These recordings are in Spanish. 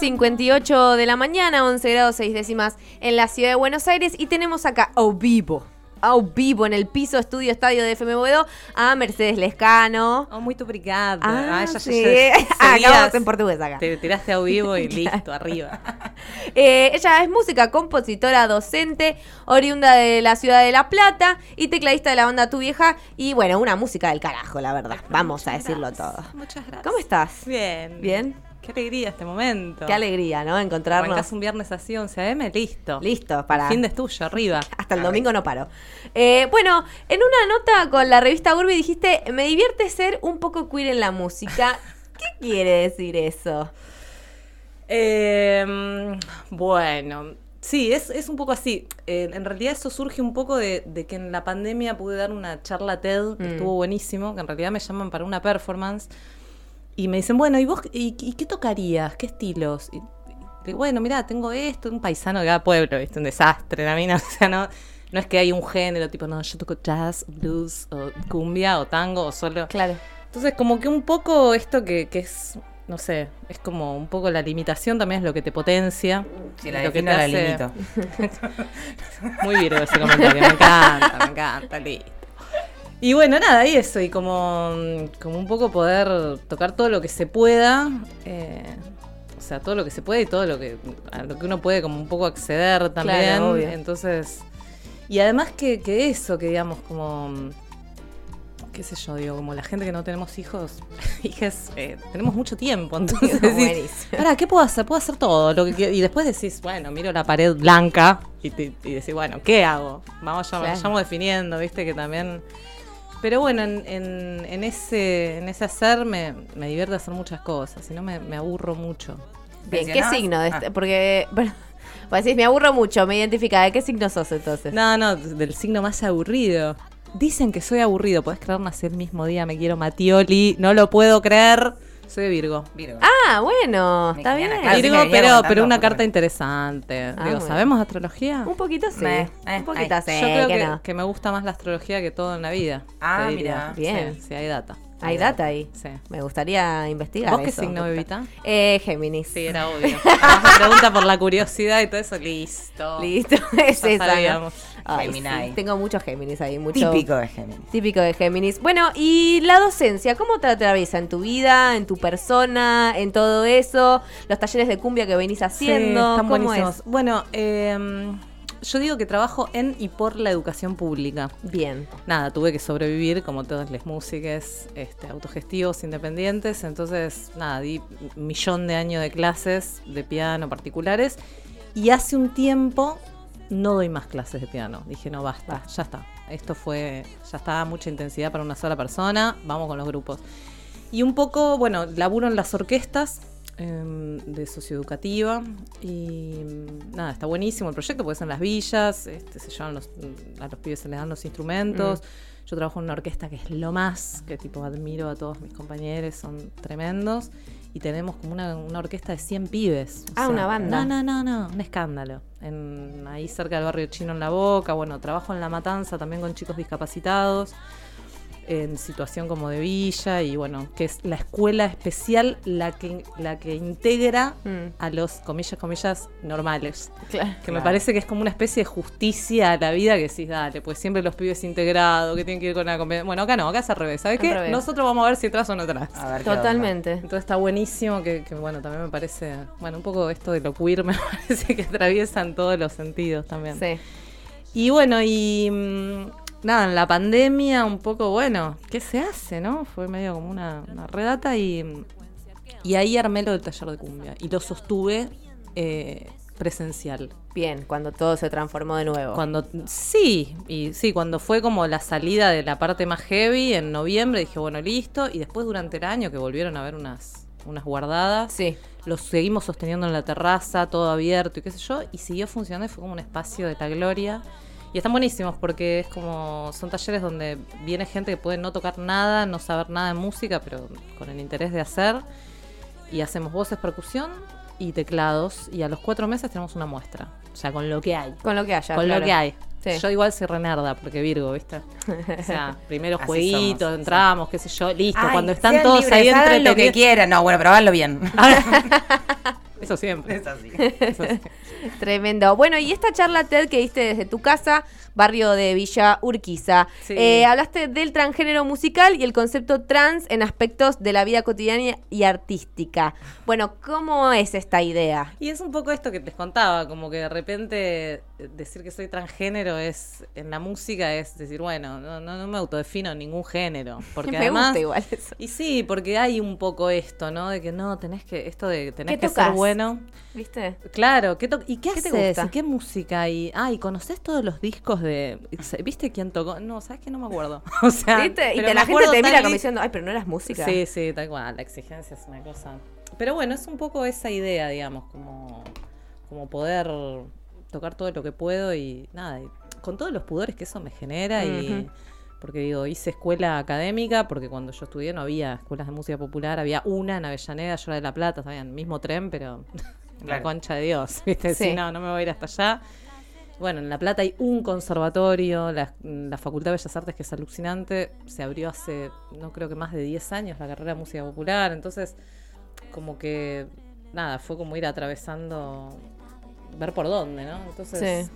10.58 de la mañana, 11 grados 6 décimas en la ciudad de Buenos Aires y tenemos acá a vivo, a vivo en el piso estudio estadio de FM Boedo a Mercedes Lescano. Oh, muito obrigada. Ah, ya- ya- sí. ya- Ah, acabamos en portugués acá. Te tiraste a vivo y listo, arriba. Eh, ella es música, compositora, docente, oriunda de la ciudad de La Plata y tecladista de la banda Tu Vieja. Y bueno, una música del carajo, la verdad. Vamos a decirlo todo. Muchas gracias. ¿Cómo estás? Bien. ¿Bien? Qué alegría este momento. Qué alegría, ¿no? Encontrarnos. Arrancás un viernes así, 11 am, listo. Listo, para. El fin de es tuyo, arriba. Hasta el domingo no paro. Eh, bueno, en una nota con la revista Urbi dijiste, me divierte ser un poco queer en la música. ¿Qué quiere decir eso? Eh, bueno, sí, es, es un poco así. Eh, en realidad eso surge un poco de, de que en la pandemia pude dar una charla TED que Mm. estuvo buenísimo, que en realidad me llaman para una performance. Y me dicen, bueno, ¿y vos y, y qué tocarías? ¿Qué estilos? Y, y digo, bueno, mira, tengo esto, un paisano de cada pueblo, ¿viste? Un desastre, la mina, o sea, no, no es que hay un género, tipo, no, yo toco jazz, blues, o cumbia, o tango, o solo... Claro. Entonces, como que un poco esto que, que es, no sé, es como un poco la limitación también es lo que te potencia. Si la lo que te la hace- limito. Muy virgo ese comentario, me encanta, me encanta, listo. Y bueno, nada, y eso, y como, como un poco poder tocar todo lo que se pueda, eh, o sea, todo lo que se puede y todo lo que, a lo que uno puede como un poco acceder también. obvio. Entonces, y además que, que eso, que digamos, como, qué sé yo, digo, como la gente que no tenemos hijos, hijas, eh, tenemos mucho tiempo, entonces decís. Pará, ¿qué puedo hacer? Puedo hacer todo. Lo que, y después decís, bueno, miro la pared blanca y, te- y decís, bueno, ¿qué hago? Vamos, ya, Claro. vayamos definiendo, viste, que también. Pero bueno, en, en- en ese, en ese hacer me, me divierte hacer muchas cosas, si no me, me aburro mucho. Bien, ¿qué signo? de este- Ah. Porque, bueno, pues decís, me aburro mucho, me identifica. ¿De qué signo sos entonces? No, no, del signo más aburrido. Dicen que soy aburrido, podés creer, nací el mismo día, me quiero Matioli, no lo puedo creer. Soy de Virgo. Virgo. Ah, bueno, está bien. Claro, Virgo, pero, pero una carta interesante. Ah, Digo, bueno. ¿sabemos astrología? Un poquito sí. Eh, un poquito ay. sí, Yo creo que que, no. que me gusta más la astrología que todo en la vida. Ah, mira. Bien. Sí, sí, hay data. Hay data ahí. Sí. Me gustaría investigar. ¿Vos qué eso. signo, bebita? Eh, Géminis. Sí, era obvio. Además, me pregunta por la curiosidad y todo eso. Listo. Listo, es Ya esa. Gemini. sí, Tengo muchos Géminis ahí, mucho. Típico de Géminis. Típico de Géminis. Bueno, y la docencia, ¿cómo te atraviesa en tu vida, en tu persona, en todo eso? Los talleres de cumbia que venís haciendo. Sí, están ¿Cómo buenísimos. es? Bueno, eh, yo digo que trabajo en y por la educación pública. Bien. Nada, tuve que sobrevivir como todas las músicas este, autogestivos, independientes. Entonces, nada, di un millón de años de clases de piano particulares. Y hace un tiempo no doy más clases de piano. Dije, no, basta, ya está. Esto fue, ya está, mucha intensidad para una sola persona. Vamos con los grupos. Y un poco, bueno, laburo en las orquestas em, de socioeducativa y mm, nada, está buenísimo el proyecto porque es en las villas, este, se llevan los, a los pibes se les dan los instrumentos. Yo trabajo en una orquesta que es lo más, que tipo admiro a todos mis compañeros, son tremendos. Y tenemos como una, una orquesta de 100 pibes. Ah, una banda. No, no, no, no, un escándalo. En, ahí cerca del barrio chino en La Boca, bueno, trabajo en La Matanza también con chicos discapacitados en situación como de villa y bueno, que es la escuela especial la que, la que integra Mm. a los, comillas, comillas, normales. Claro. Que me parece que es como una especie de justicia a la vida que decís, dale, pues siempre los pibes integrados, que tienen que ir con la. Bueno, acá no, acá es al revés. ¿Sabes qué? revés. Nosotros vamos a ver si entras o no entras. A ver qué onda. Totalmente. Entonces está buenísimo que, que, bueno, también me parece, bueno, un poco esto de lo queer me parece que atraviesa en todos los sentidos también. Sí. Y bueno, y mm, nada, en la pandemia un poco, bueno, ¿qué se hace, no? Fue medio como una, una redata y, y ahí armé lo del taller de cumbia y lo sostuve eh, presencial. Bien, cuando todo se transformó de nuevo. Cuando, sí, y sí, cuando fue como la salida de la parte más heavy en noviembre, dije, bueno, listo, y después durante el año que volvieron a haber unas, unas guardadas, Sí. lo seguimos sosteniendo en la terraza, todo abierto y qué sé yo, y siguió funcionando y fue como un espacio de la gloria. Y están buenísimos porque es como, son talleres donde viene gente que puede no tocar nada, no saber nada de música, pero con el interés de hacer. Y hacemos voces, percusión y teclados. Y a los cuatro meses tenemos una muestra. O sea, con lo que hay. Con lo que haya. con claro. lo que hay. Sí. Yo igual soy renarda porque Virgo, ¿viste? O sea, primero jueguitos, somos, entramos, qué sé yo, listo. Ay, cuando están todos libres, ahí hagan lo que entretenidos. quieran. No, bueno, pero háganlo bien. Eso siempre. Es así. Eso sí. Tremendo. Bueno, y esta charla TED que diste desde tu casa, barrio de Villa Urquiza, Sí. eh, hablaste del transgénero musical y el concepto trans en aspectos de la vida cotidiana y artística. Bueno, ¿cómo es esta idea? Y es un poco esto que te contaba, como que de repente decir que soy transgénero es en la música es decir, bueno, no, no, no me autodefino en ningún género. Porque Me además, gusta igual eso. Y sí, porque hay un poco esto, ¿no? De que no, tenés que, esto de tenés ¿Qué que ser bueno. ¿Viste? Claro, ¿qué ¿y qué, ¿Qué te haces? gusta? ¿Y qué música hay? Ah, ¿y conoces todos los discos de... ¿Viste quién tocó? No, ¿sabes qué? No me acuerdo. O sea, ¿Viste? Y te- la gente te mira como diciendo, ay, pero no eras música. Sí, sí, tal cual. La exigencia es una cosa. Pero bueno, es un poco esa idea, digamos, como, como poder tocar todo lo que puedo y nada, y con todos los pudores que eso me genera y porque digo, hice escuela académica, porque cuando yo estudié no había escuelas de música popular, había una en Avellaneda, yo era de La Plata, estaba en el mismo tren, pero la concha de Dios, ¿viste? Sí. Si no, no me voy a ir hasta allá. Bueno, en La Plata hay un conservatorio, la, la Facultad de Bellas Artes, que es alucinante, se abrió hace, no creo que más de 10 años, la carrera de música popular, entonces, como que, nada, fue como ir atravesando, ver por dónde, ¿no? Entonces, Sí.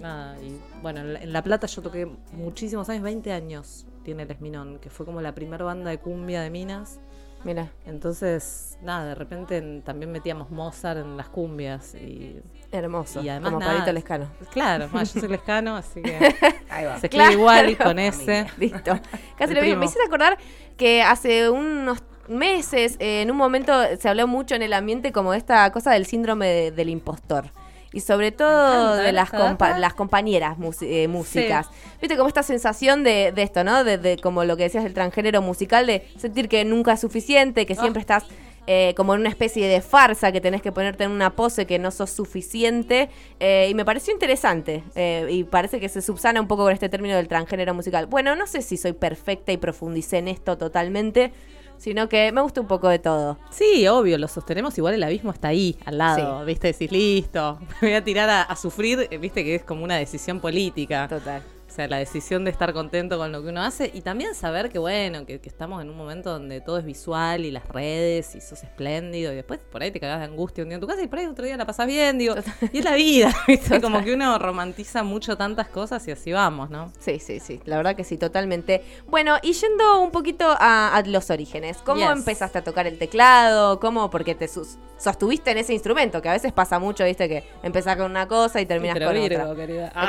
nada, y bueno, en la, Plata yo toqué muchísimos años, 20 años tiene el Esminón, que fue como la primera banda de cumbia de Minas. Mira, Entonces, nada, de repente en- también metíamos Mozart en las cumbias y hermoso. Y además como nada. Pablito Lescano. Claro, yo soy lescano, así que Ahí va. se escribe Claro. igual con ese. Listo. Casi El lo mismo. Me hiciste acordar que hace unos meses, eh, en un momento, se habló mucho en el ambiente como de esta cosa del síndrome de- del impostor. Y sobre todo encanta, de ¿eh? las, compa- las compañeras eh, músicas. Viste como esta sensación de, de esto, ¿no? De, de como lo que decías del transgénero musical, de sentir que nunca es suficiente, que siempre Ah. estás eh, como en una especie de farsa, que tenés que ponerte en una pose que no sos suficiente. eh, y me pareció interesante. eh, y parece que se subsana un poco con este término del transgénero musical. Bueno, no sé si soy perfecta y profundicé en esto totalmente, sino que me gusta un poco de todo. Sí, obvio, lo sostenemos, igual el abismo está ahí, al lado, Sí. ¿viste? Decís, listo, me voy a tirar a, a sufrir, eh, ¿viste? Que es como una decisión política. Total. O sea, la decisión de estar contento con lo que uno hace y también saber que, bueno, que, que estamos en un momento donde todo es visual y las redes y sos espléndido y después por ahí te cagás de angustia un día en tu casa y por ahí otro día la pasás bien, digo, y es la vida, ¿viste? Como que uno romantiza mucho tantas cosas y así vamos, ¿no? Sí, sí, sí, la verdad que sí, totalmente. Bueno, y yendo un poquito a, a los orígenes, ¿cómo Yes. empezaste a tocar el teclado? ¿Cómo? Porque te sus- sostuviste en ese instrumento, que a veces pasa mucho, viste, que empezás con una cosa y terminas con Virgo, otra. querida. Ah,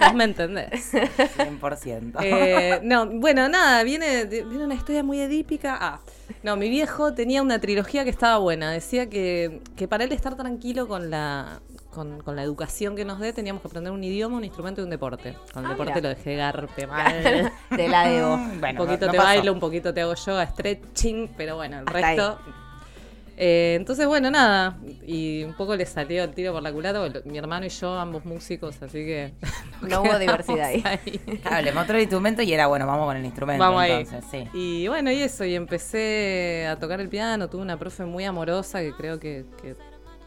vos me entendés. 100%. Eh, no, bueno, nada, viene, viene una historia muy edípica. Ah, no, mi viejo tenía una trilogía que estaba buena. Decía que, que para él estar tranquilo con la, con, con la educación que nos dé, teníamos que aprender un idioma, un instrumento y un deporte. Con el Ah, deporte mira. lo dejé garpe mal. de la debo. Bueno, un poquito no- no te pasó. bailo, un poquito te hago yoga, stretching, pero bueno, el Hasta resto. Eh, entonces, bueno, nada. Y un poco le salió el tiro por la culata, porque mi hermano y yo, ambos músicos, así que. No hubo diversidad ahí. Claro, le mostró el instrumento y era bueno, vamos con el instrumento. Vamos ahí. sí. Y bueno, y eso, y empecé a tocar el piano, tuve una profe muy amorosa que creo que, que-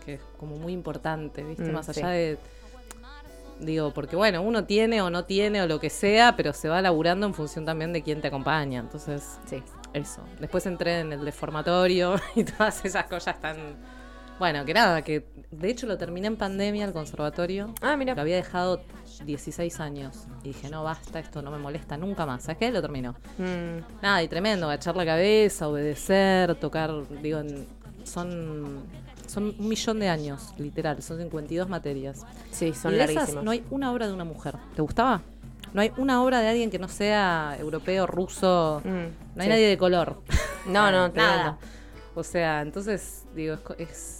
que es como muy importante, ¿viste? Mm, Más sí. allá de... Digo, porque bueno, uno tiene o no tiene o lo que sea, pero se va laburando en función también de quién te acompaña. Entonces, Sí. Eso. Después entré en el deformatorio y todas esas cosas tan... Bueno, que nada, que de hecho lo terminé en pandemia el conservatorio. Ah, mira. Lo había dejado 16 años. Y dije, no, basta, esto no me molesta nunca más. ¿Sabes qué? Lo terminó. Mm, Nada, y tremendo, agachar la cabeza, obedecer, tocar, digo, son, son un millón de años, literal, son 52 materias. sí, son y de esas no hay una obra de una mujer. ¿Te gustaba? No hay una obra de alguien que no sea europeo, ruso, Mm, no hay sí. nadie de color. No, no, Nada. O sea, entonces, digo, es, co- es-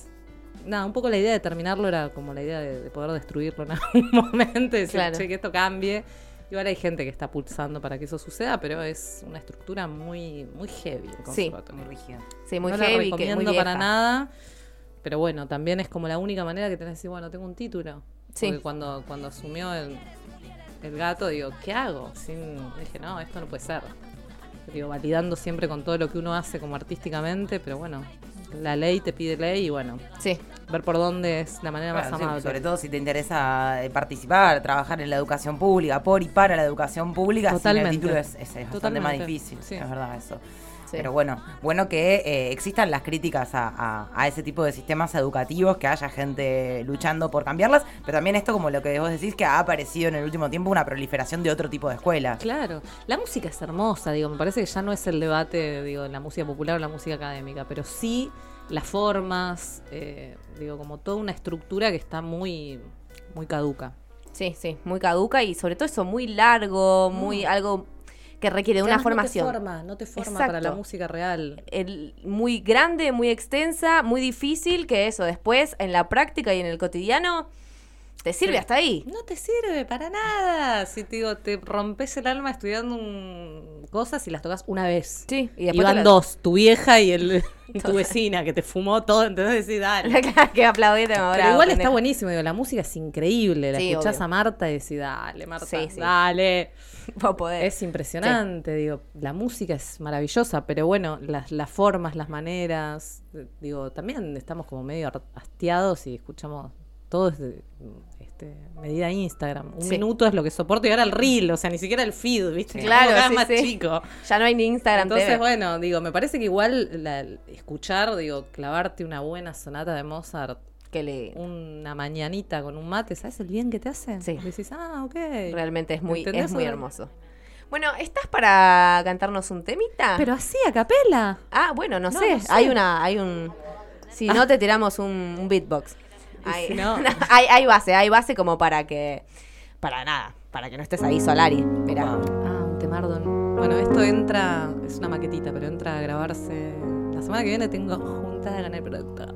Nada, un poco la idea de terminarlo era como la idea de, de poder destruirlo en algún momento y decir, Claro. che, que esto cambie. Igual hay gente que está pulsando para que eso suceda, pero es una estructura muy, muy heavy. el Sí. Muy rígido. Sí, muy no la heavy, que muy recomiendo para nada. Pero bueno, también es como la única manera que tenés de decir, bueno, tengo un título. Sí. Porque cuando, cuando asumió el, el gato, digo, ¿qué hago? Sin, dije, no, esto no puede ser. Digo, validando siempre con todo lo que uno hace como artísticamente, pero bueno, la ley te pide ley y bueno, Sí, ver por dónde es la manera más sí, amable. sobre todo si te interesa eh, participar, trabajar en la educación pública, por y para la educación pública, sin Totalmente. el título es, es- es bastante más difícil. sí. Es verdad eso. Pero bueno, bueno que eh, existan las críticas a, a- a ese tipo de sistemas educativos, que haya gente luchando por cambiarlas, pero también esto como lo que vos decís, que ha aparecido en el último tiempo una proliferación de otro tipo de escuelas. Claro, la música es hermosa, digo, me parece que ya no es el debate, digo, la música popular o la música académica, pero sí las formas, eh, digo, como toda una estructura que está muy, muy caduca. Sí, sí, muy caduca y sobre todo eso muy largo, muy algo que requiere de una formación. No te forma, no te forma Exacto. para la música real. el- muy grande, muy extensa, muy difícil, que eso después en la práctica y en el cotidiano te sirve Sí. hasta ahí. No te sirve para nada. Si te digo, te rompes el alma estudiando un- cosas y las tocas una vez. Sí, y Y, después te van dos, tu vieja y el, tu vecina que te fumó todo, entonces decís, dale. que aplaudirte ahora. Pero igual está buenísimo, digo, la música es increíble. La Sí, escuchás obvio. a Marta y decís, dale, Marta, sí. dale. Es impresionante, digo, la música es maravillosa, pero bueno, las, las formas, las maneras, eh, digo, también estamos como medio hastiados y escuchamos todo desde este, medida Instagram. Un Sí. minuto es lo que soporto y ahora el reel, o sea, ni siquiera el feed, ¿viste? Claro, cada sí, más sí. chico. Ya no hay ni Instagram Entonces, TV. bueno, digo, me parece que igual la- escuchar, digo, clavarte una buena sonata de Mozart que le una mañanita con un mate, ¿sabes el bien que te hace? Sí. Decís, ah, ok. realmente es muy, es muy hermoso. Bueno, ¿estás para cantarnos un temita? Pero así, a capela. Ah, bueno, no, No, sé. no sé. Hay una, hay un. Si no te tiramos un, un beatbox. Hay, si no- hay, hay base, hay base como para que. Para nada. Para que no estés ahí solari. Mira. Ah, un temardón. Bueno, esto entra, es una maquetita, pero entra a grabarse. La semana que viene tengo juntada con el productor.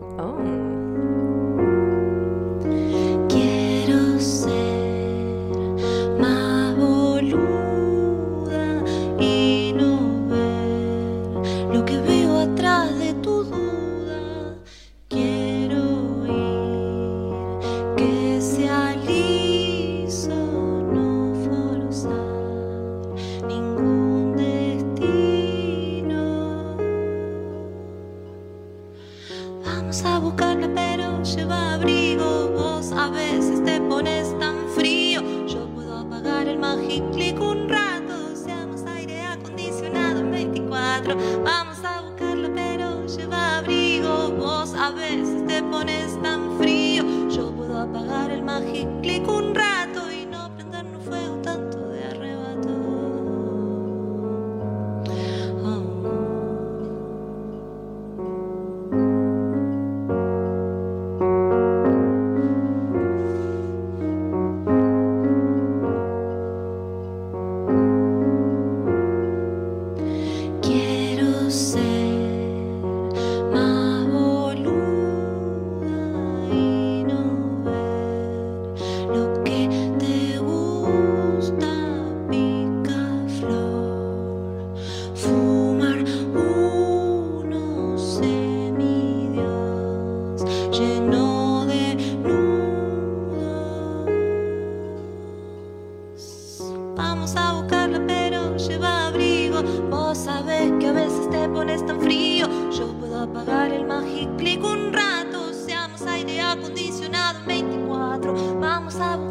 Pones tan frío. Yo puedo apagar el Magic Click un rato. Seamos aire acondicionado en 24. Vamos a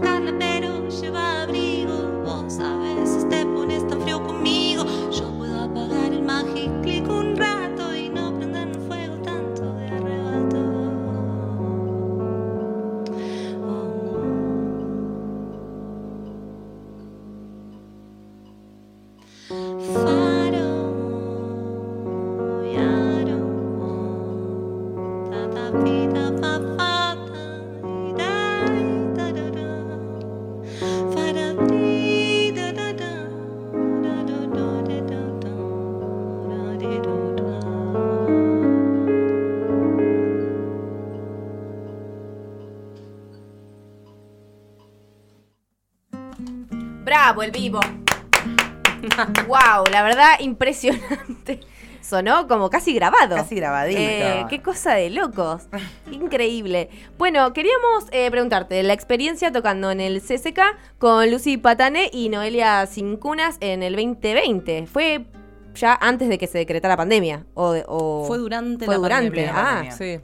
Bravo, el vivo. wow, la verdad, impresionante. Sonó como casi grabado. Casi grabadito. Eh, qué cosa de locos. Increíble. Bueno, queríamos eh, preguntarte la experiencia tocando en el CCK con Lucy Patane y Noelia Cincunas en el 2020. ¿Fue ya antes de que se decretara la pandemia? O, o- Fue durante fue la durante. pandemia. Ah, pandemia. Sí.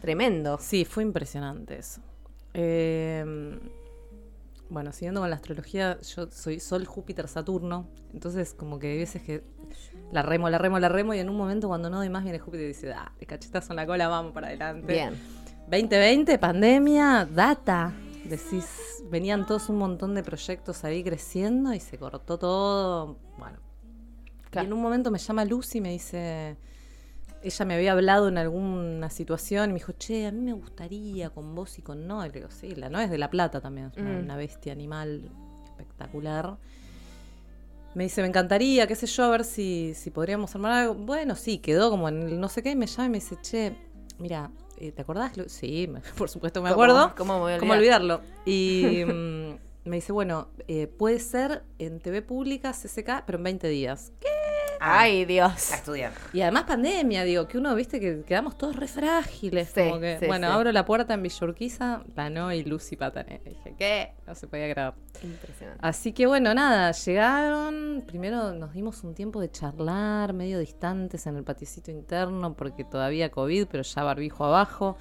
tremendo. Sí, fue impresionante eso. Eh, bueno, siguiendo con la astrología, yo soy Sol, Júpiter, Saturno. Entonces, como que hay veces que la remo, la remo, la remo, y en un momento cuando no doy más viene Júpiter y dice, ah, de cachetazo en la cola, vamos para adelante. Bien. 2020, pandemia, data. Decís, venían todos un montón de proyectos ahí creciendo y se cortó todo. Bueno. Claro. Y en un momento me llama Lucy y me dice, ella me había hablado en alguna situación y me dijo, che, a mí me gustaría con vos y con Noé. Le digo, sí, la Noé es de La Plata también, es una, Mm. una bestia animal espectacular. Me dice, me encantaría, qué sé yo, a ver si, si podríamos armar algo. Bueno, sí, quedó como en el no sé qué, y me llama y me dice, che, mira, eh, ¿te acordás? Lu-?" Sí, por supuesto me ¿Cómo? acuerdo. ¿Cómo me voy a ¿Cómo olvidar? olvidarlo? Y mm, me dice, bueno, eh, puede ser en TV pública, CCK, pero en 20 días. ¿Qué? Ay, Dios. A estudiar. Y además pandemia, digo, que uno, viste, que quedamos todos re frágiles. Sí, como que, sí, bueno, sí. abro la puerta en Villurquiza, la no y Lucy Patané. Dije, ¿qué? No se podía creer. Impresionante. Así que bueno, nada, llegaron, primero nos dimos un tiempo de charlar, medio distantes en el paticito interno, porque todavía COVID, pero ya barbijo abajo.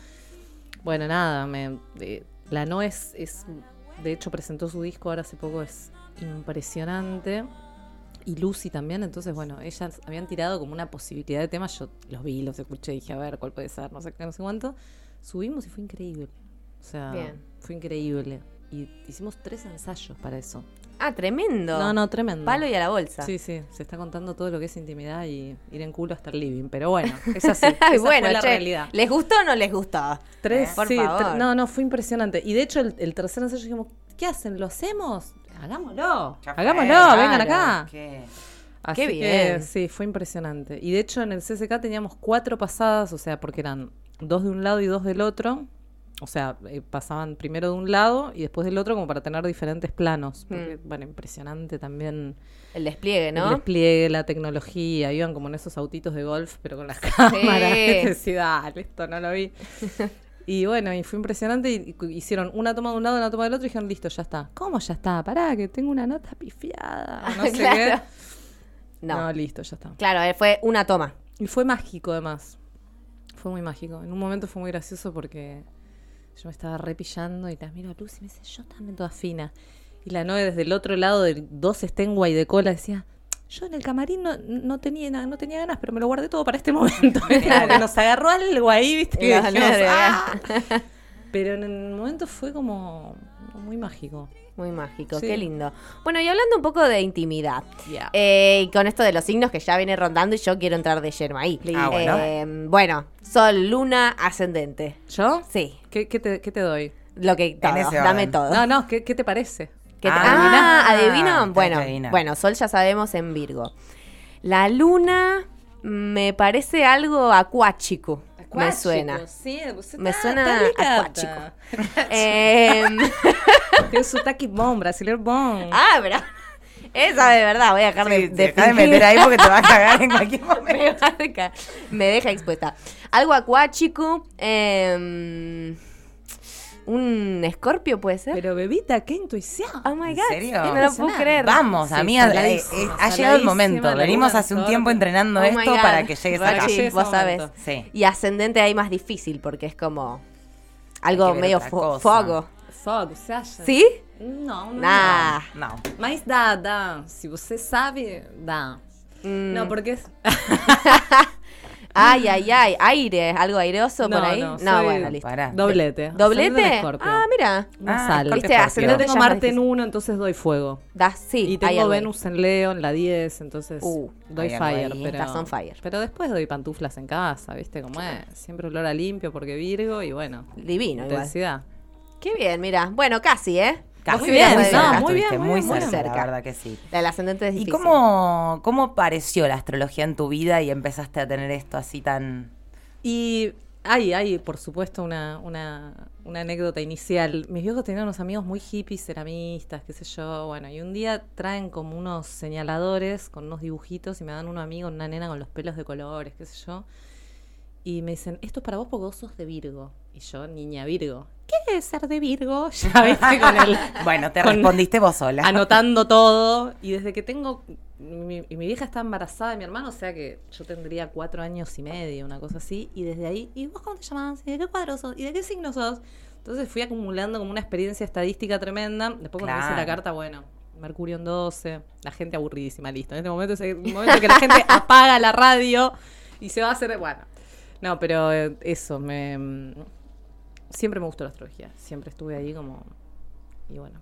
Bueno, nada, me, eh, la no es, es, de hecho presentó su disco ahora hace poco, es impresionante. Y Lucy también, entonces bueno, ellas habían tirado como una posibilidad de temas, yo los vi, los escuché, dije, a ver, ¿cuál puede ser? No sé qué, no sé cuánto. Subimos y fue increíble. O sea, Bien. fue increíble. Y hicimos tres ensayos para eso. Ah, tremendo. No, no, tremendo. Palo y a la bolsa. Sí, sí, se está contando todo lo que es intimidad y ir en culo hasta el living. Pero bueno, es así. Esa bueno, fue la che, realidad. ¿les gustó o no les gustó? Tres, Eh, por sí, favor. tre- no, no, fue impresionante. Y de hecho, el, el tercer ensayo dijimos, ¿qué hacen? ¿Lo hacemos? Hagámoslo. Ya fue, Hagámoslo, claro. vengan acá. ¿Qué? Así Qué que, bien. sí, fue impresionante. Y de hecho, en el CCK teníamos cuatro pasadas, o sea, porque eran dos de un lado y dos del otro. O sea, eh, pasaban primero de un lado y después del otro como para tener diferentes planos. Porque, bueno, impresionante también El despliegue, el ¿no? despliegue, la tecnología. Iban como en esos autitos de golf, pero con las cámaras. Decía, dale, esto no lo vi. Y bueno, y fue impresionante. Y, y hicieron una toma de un lado, una toma del otro y dijeron, listo, ya está. ¿Cómo ya está? Pará, que tengo una nota pifiada. No sé Claro. qué. No. No, listo, ya está. Claro, eh, fue una toma. Y fue mágico, además. Fue muy mágico. En un momento fue muy gracioso porque yo me estaba repillando y la miro a Lucy y me dice, yo también toda fina. Y la Noe desde el otro lado de dos Stenway de cola decía, yo en el camarín no, no tenía no tenía ganas, pero me lo guardé todo para este momento. Como que nos agarró algo ahí, viste, Y dijimos, "Ah". Pero en el momento fue como muy mágico. Muy mágico, Sí. qué lindo. Bueno, y hablando un poco de intimidad. Ya. eh, y con esto de los signos que ya viene rondando y yo quiero entrar de lleno ahí. Ah, bueno. Eh, bueno, Sol, Luna, Ascendente. ¿Yo? Sí, ¿Qué, qué te, qué te doy? lo que todo, dame todo. No, no, ¿qué, qué te parece? ¿Qué te- Ah, ah, adivino. Bueno, que adivinar. bueno, Sol ya sabemos en Virgo. La Luna me parece algo acuático. Me suena. Sí, você Me tá- suena tá ligada. acuático. Em, Tem sotaque bom, brasileiro bom. ah, pero esa de verdad, voy a dejar de, Sí, de deja de fingir. meter ahí porque te va a cagar en cualquier momento. me, me deja expuesta. Algo acuático. em, un escorpio puede ser. Pero bebita, qué intuición. oh my ¿En god. serio? No lo puedo creer. Vamos, Sí, amiga, eh, eh, ha llegado el momento. Venimos hace un en tiempo entrenando Oh esto para que llegues acá. llegues vos. Sí. Y ascendente ahí más difícil porque es como algo medio fo- cosa. fogo. Fogo, você acha? ¿Sí? Não, não. Nah. No. Mas dá, dá. Se você sabe, dá. Mm. No, porque es... Ay, ay, ay. Aire, algo aireoso no, por ahí. no, bueno, listo. Pará. Doblete. ¿Doblete? Ah, mira. Ah, Viste, Yo tengo Marte en uno, entonces doy fuego. Da, sí, y tengo. Venus en Leo en la 10, entonces Uh, doy fire. Pero, Estás on fire. pero después doy pantuflas en casa, ¿viste? Como es. Siempre olor a limpio porque Virgo y bueno. Divino, igual. intensidad. Qué bien, mira. Bueno, casi, ¿eh? Casi, Muy bien, muy no, cerca muy bien, estuviste, muy muy bien, cerca, la verdad que sí. El ascendente es ¿Y difícil. cómo, cómo apareció la astrología en tu vida y empezaste a tener esto así tan... Y hay, hay, por supuesto, una, una, una anécdota inicial. Mis viejos tenían unos amigos muy hippies, ceramistas, qué sé yo. Bueno, y un día traen como unos señaladores con unos dibujitos y me dan un amigo, una nena con los pelos de colores, qué sé yo. Y me dicen, esto es para vos porque vos sos de Virgo. Y yo, niña Virgo. ¿Qué es ser de Virgo? Ya viste con el... Bueno, te con- respondiste vos sola. anotando todo. Y desde que tengo. Mi, y mi vieja está embarazada de mi hermano, o sea que yo tendría cuatro años y medio, una cosa así. Y desde ahí, ¿y vos cómo te llamás? ¿Y de qué cuadro sos? ¿Y de qué signo sos? Entonces fui acumulando como una experiencia estadística tremenda. Después cuando hice la carta, bueno, Mercurio en 12, la gente aburridísima, listo. En este momento es el momento que la gente apaga la radio y se va a hacer, bueno. No, pero eh, eso, me siempre me gustó la astrología, siempre estuve ahí como y bueno,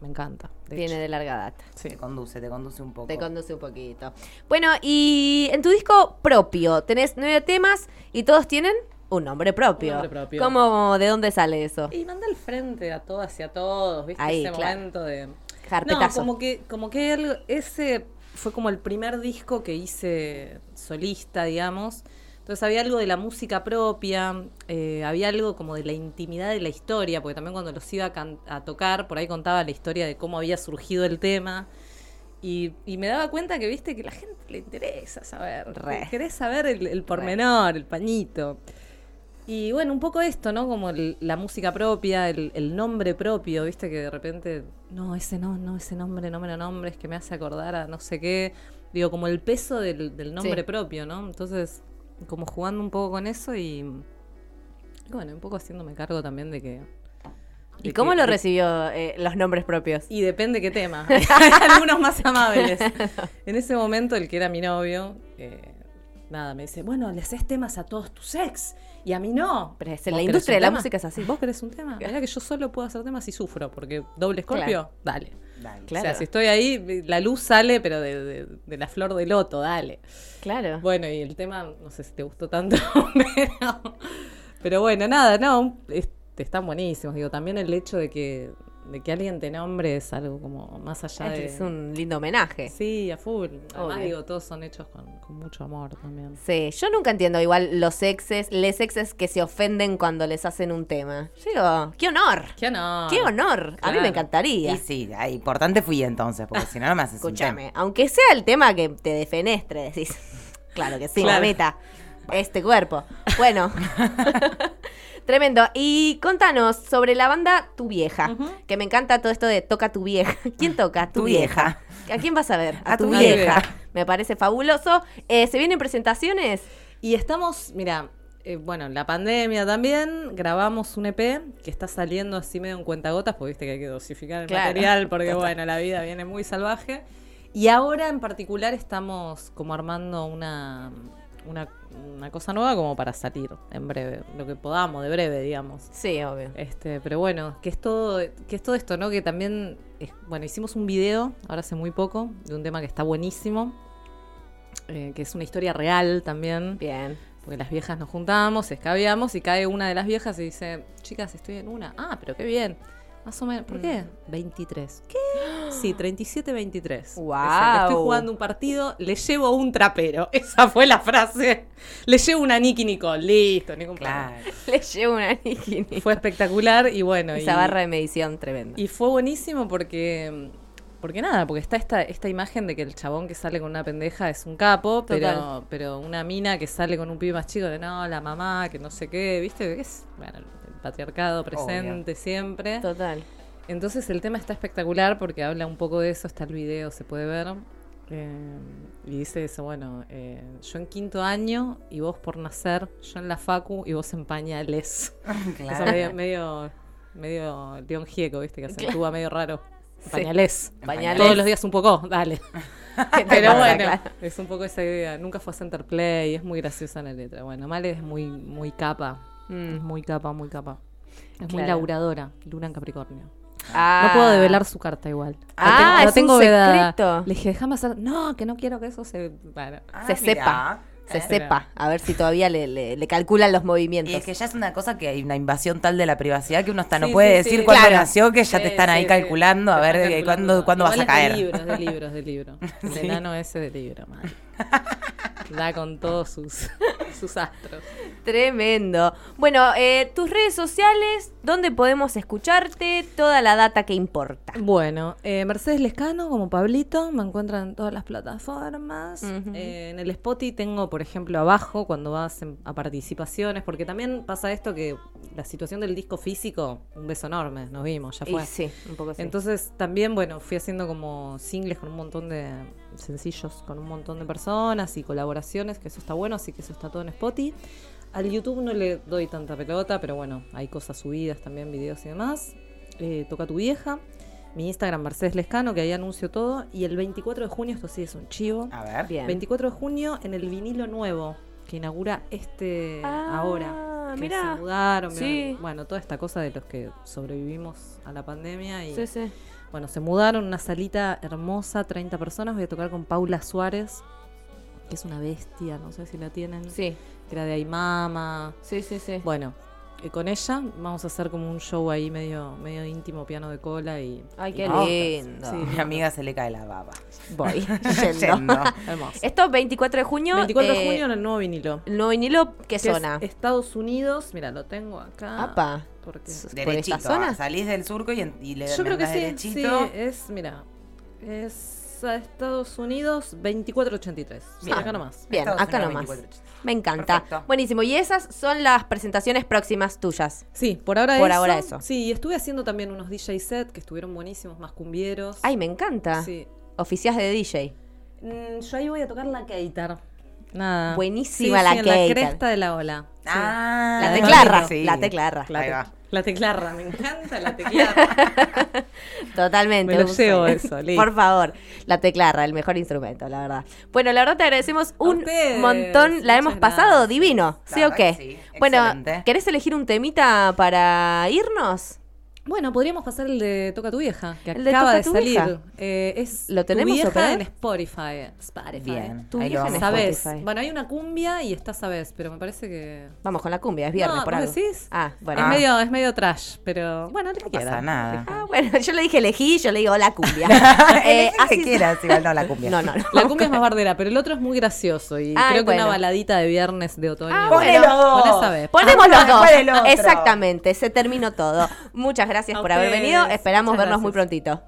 me encanta. de Viene hecho. de larga data. Sí. Te conduce, te conduce un poco. Te conduce un poquito. Bueno, y en tu disco propio tenés nueve temas y todos tienen un nombre propio. Un nombre propio. ¿Cómo, de dónde sale eso? Y manda al frente a todas y a todos, ¿viste? Ahí, ese claro. momento de Carpetazo. No, como que, como que algo- ese fue como el primer disco que hice solista, digamos. Entonces había algo de la música propia, eh, había algo como de la intimidad de la historia, porque también cuando los iba a, a tocar, por ahí contaba la historia de cómo había surgido el tema. Y, y me daba cuenta que, viste, que la gente le interesa saber. Re. que Querés saber el, el pormenor, el pañito. Y bueno, un poco esto, ¿no? Como el- la música propia, el, el nombre propio, viste que de repente, no, ese no, no, ese nombre no me lo nombres, que me hace acordar a no sé qué. Digo, como el peso del, del nombre Sí. propio, ¿no? Entonces, como jugando un poco con eso y, y bueno, un poco haciéndome cargo también de que... ¿Y de cómo que- lo recibió eh, los nombres propios? y depende qué tema. Hay algunos más amables. En ese momento, el que era mi novio, eh, nada, me dice, bueno, le haces temas a todos tus ex y a mí no. Pero es- ¿Vos la industria de la tema? música es así. ¿Vos querés un tema? Mirá que yo solo puedo hacer temas y sufro, porque doble escorpio, Claro. dale. Dale. Claro. O sea, si estoy ahí, la luz sale, pero de, de- de la flor de loto, dale. Claro. Bueno, y el tema, no sé si te gustó tanto, pero, pero bueno, nada, no, es- están buenísimos. Digo, también el hecho de que, de que alguien te nombre es algo como más allá de... es un lindo homenaje. Sí, a full. Además, Obvio. digo, todos son hechos con, con mucho amor también. Sí, yo nunca entiendo igual los exes, les exes que se ofenden cuando les hacen un tema. Yo digo, qué honor, ¡Qué honor! qué honor. A mí me encantaría. Y sí, ah, importante fui entonces, porque si no, no me haces Escúchame, aunque sea el tema que te defenestre, decís. Claro que sí, Claro. mamita. Este cuerpo. Bueno. Tremendo. Y contanos sobre la banda Tu Vieja, que me encanta todo esto de toca tu vieja. ¿Quién toca? Tu, Tu vieja. ¿A quién vas a ver? A tu vieja. vieja. Me parece fabuloso. Eh, ¿Se vienen presentaciones? Y estamos, mira, eh, bueno, en la pandemia también grabamos un EP que está saliendo así medio en cuentagotas, porque viste que hay que dosificar el Claro. material, porque bueno, la vida viene muy salvaje. Y ahora en particular estamos como armando una, una, una cosa nueva como para salir en breve, lo que podamos, de breve, digamos. Sí, obvio. Este, pero bueno, que es todo, que es todo esto, ¿no? Que también, es- bueno, hicimos un video, ahora hace muy poco, de un tema que está buenísimo, eh, que es una historia real también, Bien. porque las viejas nos juntamos, escabeamos y cae una de las viejas y dice, chicas, estoy en una. Ah, pero qué bien. Más o menos. ¿Por qué? 23. ¿Qué? Sí, 37-23. Guau. Esa, le Estoy jugando un partido, le llevo un trapero. Esa fue la frase. Le llevo una Nicky Nicole. Listo, ningún. Claro. Le llevo una Nikini. Fue espectacular y bueno. Esa y- barra de medición tremenda. y fue buenísimo porque. Porque nada, porque está esta, esta imagen de que el chabón que sale con una pendeja es un capo, pero, Total. pero una mina que sale con un pibe más chico de no, la mamá, que no sé qué, ¿viste? Es, bueno, el patriarcado presente siempre. Total. Entonces el tema está espectacular porque habla un poco de eso, está el video, se puede ver. eh, y dice eso, bueno, eh, yo en quinto año y vos por nacer, yo en la facu y vos en pañales. Claro. Eso medio, medio, medio León Gieco, ¿viste? Que acentúa medio raro. Pañales. Pañales. Todos los días un poco, dale. ¿Qué te Pero bueno, claro? es un poco esa idea. Nunca fue a Center Play, es muy graciosa la letra. Bueno, Male es muy, muy capa. Mm. Es muy capa, muy capa. Es muy laburadora, Luna en Capricornio. Ah. No puedo develar su carta igual. Ah, la tengo, la es un tengo vedada. secreto. Le dije, déjame hacer. No, que no quiero que eso se. Bueno. Ah, Se mirá. sepa. Se Eh. sepa. A ver si todavía le, le- le calculan los Y movimientos. es que ya es una cosa que hay una invasión tal de la privacidad que uno hasta no puede sí, decir sí. cuándo Claro. nació, que ya te Sí, están ahí sí, calculando a ver calculando. cuándo, cuándo vas a caer. De libros, de libros, de libro. El Sí. enano ese de libro, man. Da con todos sus, sus astros. Tremendo. Bueno, eh, tus redes sociales, ¿dónde podemos escucharte? Toda la data que importa. Bueno, eh, Mercedes Lescano como Pablito, me encuentran en todas las plataformas. Eh, en el Spotify tengo, por ejemplo, abajo cuando vas en- a participaciones, porque también pasa esto que la situación del disco físico, un beso enorme, nos vimos, ya Y fue. sí, un poco sí. Entonces también, bueno, fui haciendo como singles con un montón de sencillos, con un montón de personas y colaboraciones, que eso está bueno, así que eso está todo en Spotify. Al YouTube no le doy tanta pelota, pero bueno, hay cosas subidas también, videos y demás. Eh, toca tu vieja. Mi Instagram, Mercedes Lescano, que ahí anuncio todo. Y el 24 de junio, esto sí es un chivo. A ver. Bien. 24 de junio en el vinilo nuevo que inaugura este Ah, ahora. Que mirá. se mudaron. Sí. Bueno, toda esta cosa de los que sobrevivimos a la pandemia. Y Sí, sí. Bueno, se mudaron, una salita hermosa, 30 personas. Voy a tocar con Paula Suárez, que es una bestia, no sé si la tienen. Sí, Que era de Aymama. sí, sí, sí. Bueno, con ella vamos a hacer como un show ahí medio, medio íntimo, piano de cola y. Ay, qué lindo. Sí. Mi amiga se le cae la baba. Voy Yendo. yendo. Hermoso. Esto 24 de junio. 24 de eh, junio en el nuevo vinilo. el nuevo vinilo, ¿qué que es zona? Estados Unidos, mira, lo tengo acá. Apa. Porque S- ¿Por Derechito. esta zona? ah, Salís del surco y, y le yo creo que sí, derechito. sí, es, mira, es a Estados Unidos 2483. Mira, Ah. acá nomás. Bien, Estados acá Unidos nomás. 24. Me encanta. Perfecto. Buenísimo. Y esas son las presentaciones próximas tuyas. Sí, por ahora Por eso. ahora eso. Sí, y estuve haciendo también unos DJ set que estuvieron buenísimos, más cumbieros. Ay, me encanta. Sí. Oficias de DJ. Mm, yo ahí voy a tocar la Keitar. Nada. Buenísima Sí, la sí, en la cresta de la ola. Sí. Ah, La teclarra. sí. La teclarra. La, Ahí te- va. La teclarra, me encanta la teclarra. Totalmente. Me lo llevo eso. Por favor, la teclarra, el mejor instrumento, la verdad. Bueno, la verdad te agradecemos un ustedes, montón. La hemos muchas pasado gracias. divino, ¿sí o qué? sí, bueno, excelente. ¿querés elegir un temita para irnos? Bueno, podríamos pasar el de Toca tu vieja, que El de acaba de tu salir. Eh, es ¿Lo Tu tenemos, vieja en Spotify. Spotify. Bien. Tu ahí vieja lo en vamos. Sabes. Spotify. Bueno, hay una cumbia y está Sabes, pero me parece que. Vamos con la cumbia, es viernes No, por ¿vos algo. decís? Ah, bueno. Es, Ah. medio, es medio trash, pero bueno, No pasa nada. Ah, bueno, yo le dije elegí, yo le digo la cumbia. Eh, Elegí que así- quieras, igual no la cumbia. No, no, no. La cumbia es más bardera, pero el otro es muy gracioso y Ay, creo que una baladita de viernes de otoño. Ah, vez. Ponemos los dos. Exactamente, se terminó todo. Muchas gracias A por haber venido. Esperamos Muchas vernos muy gracias. prontito.